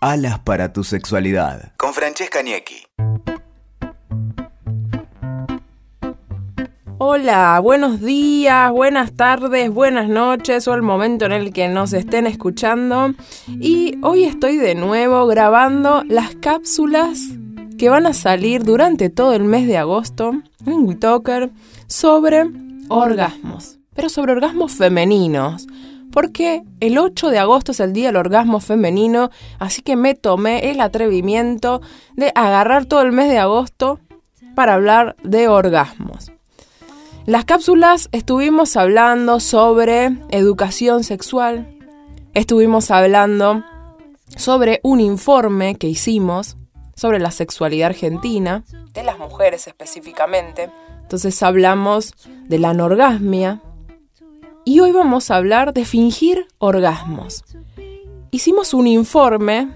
Alas para tu sexualidad. Con Francesca Niecki. Hola, buenos días, buenas tardes, buenas noches o el momento en el que nos estén escuchando. Y hoy estoy de nuevo grabando las cápsulas que van a salir durante todo el mes de agosto en WeTalker sobre orgasmos, pero sobre orgasmos femeninos. Porque el 8 de agosto es el día del orgasmo femenino, así que me tomé el atrevimiento de agarrar todo el mes de agosto para hablar de orgasmos. Las cápsulas estuvimos hablando sobre educación sexual, estuvimos hablando sobre un informe que hicimos sobre la sexualidad argentina, de las mujeres específicamente. Entonces hablamos de la anorgasmia y hoy vamos a hablar de fingir orgasmos. Hicimos un informe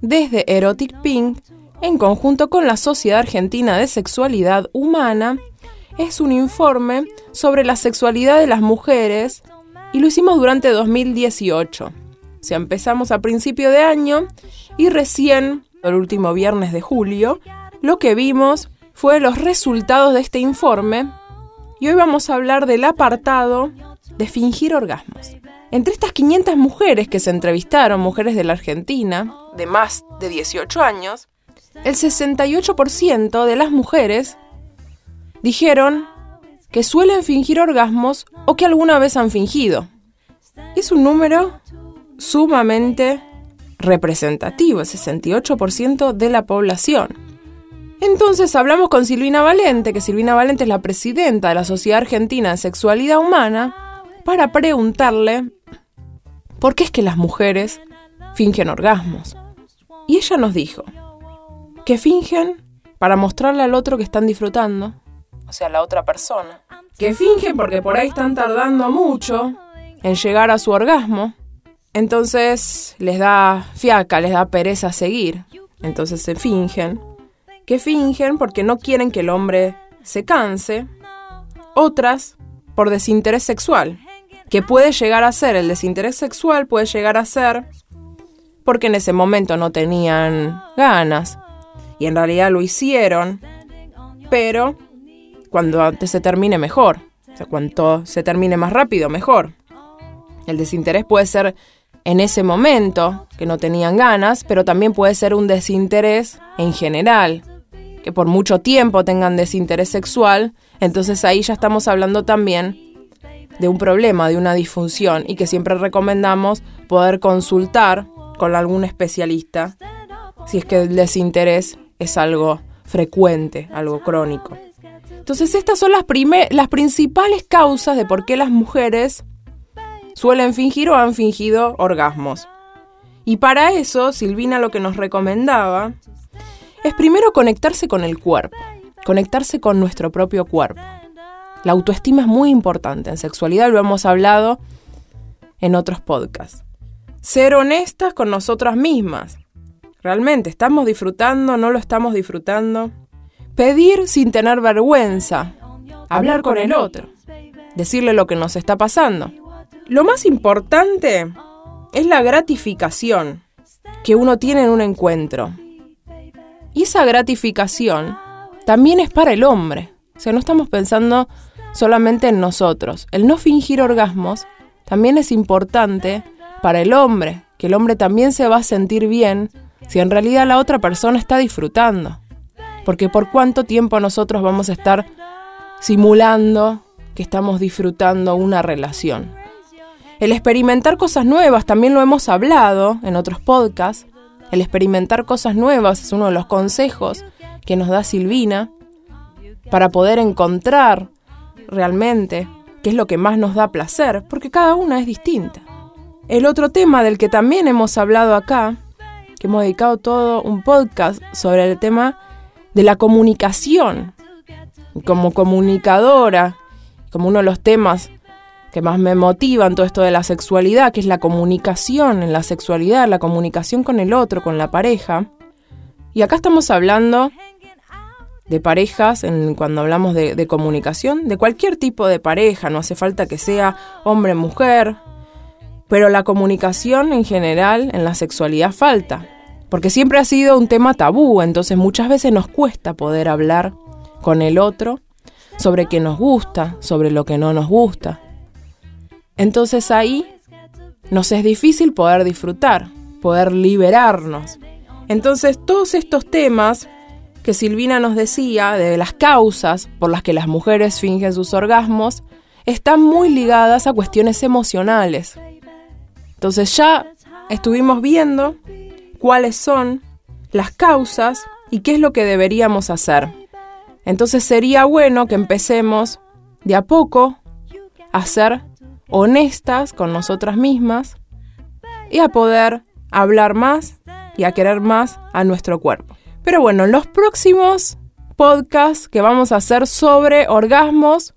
desde Erotic Pink en conjunto con la Sociedad Argentina de Sexualidad Humana. Es un informe sobre la sexualidad de las mujeres y lo hicimos durante 2018. O sea, empezamos a principio de año y recién el último viernes de julio, lo que vimos fue los resultados de este informe y hoy vamos a hablar del apartado de fingir orgasmos. Entre estas 500 mujeres que se entrevistaron, mujeres de la Argentina, de más de 18 años, el 68% de las mujeres dijeron que suelen fingir orgasmos o que alguna vez han fingido. Es un número sumamente representativo, el 68% de la población. Entonces hablamos con Silvina Valente, que Silvina Valente es la presidenta de la Sociedad Argentina de Sexualidad Humana, para preguntarle por qué es que las mujeres fingen orgasmos. Y ella nos dijo que fingen para mostrarle al otro que están disfrutando, o sea, la otra persona. Que fingen porque por ahí están tardando mucho en llegar a su orgasmo entonces les da fiaca, les da pereza seguir. Entonces se fingen. Que fingen porque no quieren que el hombre se canse. Otras por desinterés sexual. Que puede llegar a ser, el desinterés sexual puede llegar a ser porque en ese momento no tenían ganas. Y en realidad lo hicieron. Pero cuando antes se termine mejor. O sea, cuanto se termine más rápido, mejor. El desinterés puede ser en ese momento, que no tenían ganas, pero también puede ser un desinterés en general, que por mucho tiempo tengan desinterés sexual, entonces ahí ya estamos hablando también de un problema, de una disfunción, y que siempre recomendamos poder consultar con algún especialista si es que el desinterés es algo frecuente, algo crónico. Entonces estas son las, las principales causas de por qué las mujeres suelen fingir o han fingido orgasmos. Y para eso, Silvina lo que nos recomendaba es primero conectarse con el cuerpo, conectarse con nuestro propio cuerpo. La autoestima es muy importante en sexualidad, lo hemos hablado en otros podcasts. Ser honestas con nosotras mismas. ¿Realmente estamos disfrutando? ¿No lo estamos disfrutando? Pedir sin tener vergüenza. Hablar con el otro. Decirle lo que nos está pasando. Lo más importante es la gratificación que uno tiene en un encuentro. Y esa gratificación también es para el hombre. O sea, no estamos pensando solamente en nosotros. El no fingir orgasmos también es importante para el hombre, que el hombre también se va a sentir bien si en realidad la otra persona está disfrutando. Porque por cuánto tiempo nosotros vamos a estar simulando que estamos disfrutando una relación. El experimentar cosas nuevas, también lo hemos hablado en otros podcasts. El experimentar cosas nuevas es uno de los consejos que nos da Silvina para poder encontrar realmente qué es lo que más nos da placer, porque cada una es distinta. El otro tema del que también hemos hablado acá, que hemos dedicado todo un podcast sobre el tema de la comunicación, como comunicadora, como uno de los temas que más me motivan todo esto de la sexualidad, que es la comunicación en la sexualidad, la comunicación con el otro, con la pareja. Y acá estamos hablando de parejas, en, cuando hablamos de, de comunicación, de cualquier tipo de pareja, no hace falta que sea hombre, mujer, pero la comunicación en general en la sexualidad falta. porque siempre ha sido un tema tabú, entonces muchas veces nos cuesta poder hablar con el otro sobre qué nos gusta, sobre lo que no nos gusta. Entonces ahí nos es difícil poder disfrutar, poder liberarnos. Entonces todos estos temas que Silvina nos decía de las causas por las que las mujeres fingen sus orgasmos están muy ligadas a cuestiones emocionales. Entonces ya estuvimos viendo cuáles son las causas y qué es lo que deberíamos hacer. Entonces sería bueno que empecemos de a poco a ser honestas con nosotras mismas y a poder hablar más y a querer más a nuestro cuerpo. Pero bueno, en los próximos podcasts que vamos a hacer sobre orgasmos,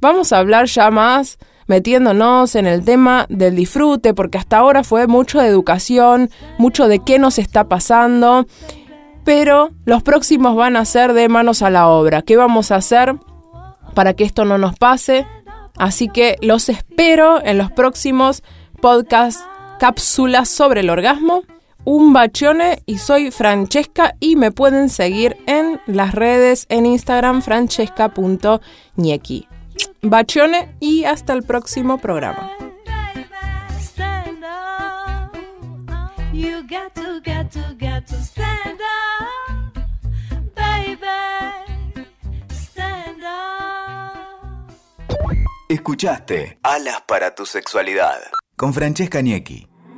vamos a hablar ya más metiéndonos en el tema del disfrute, porque hasta ahora fue mucho de educación, mucho de qué nos está pasando, pero los próximos van a ser de manos a la obra. ¿Qué vamos a hacer para que esto no nos pase? Así que los espero en los próximos podcasts, cápsulas sobre el orgasmo un bacione y soy Francesca y me pueden seguir en las redes en Instagram francesca.ñequi. Bacione y hasta el próximo programa. Escuchaste Alas para tu sexualidad con Francesca Niecki.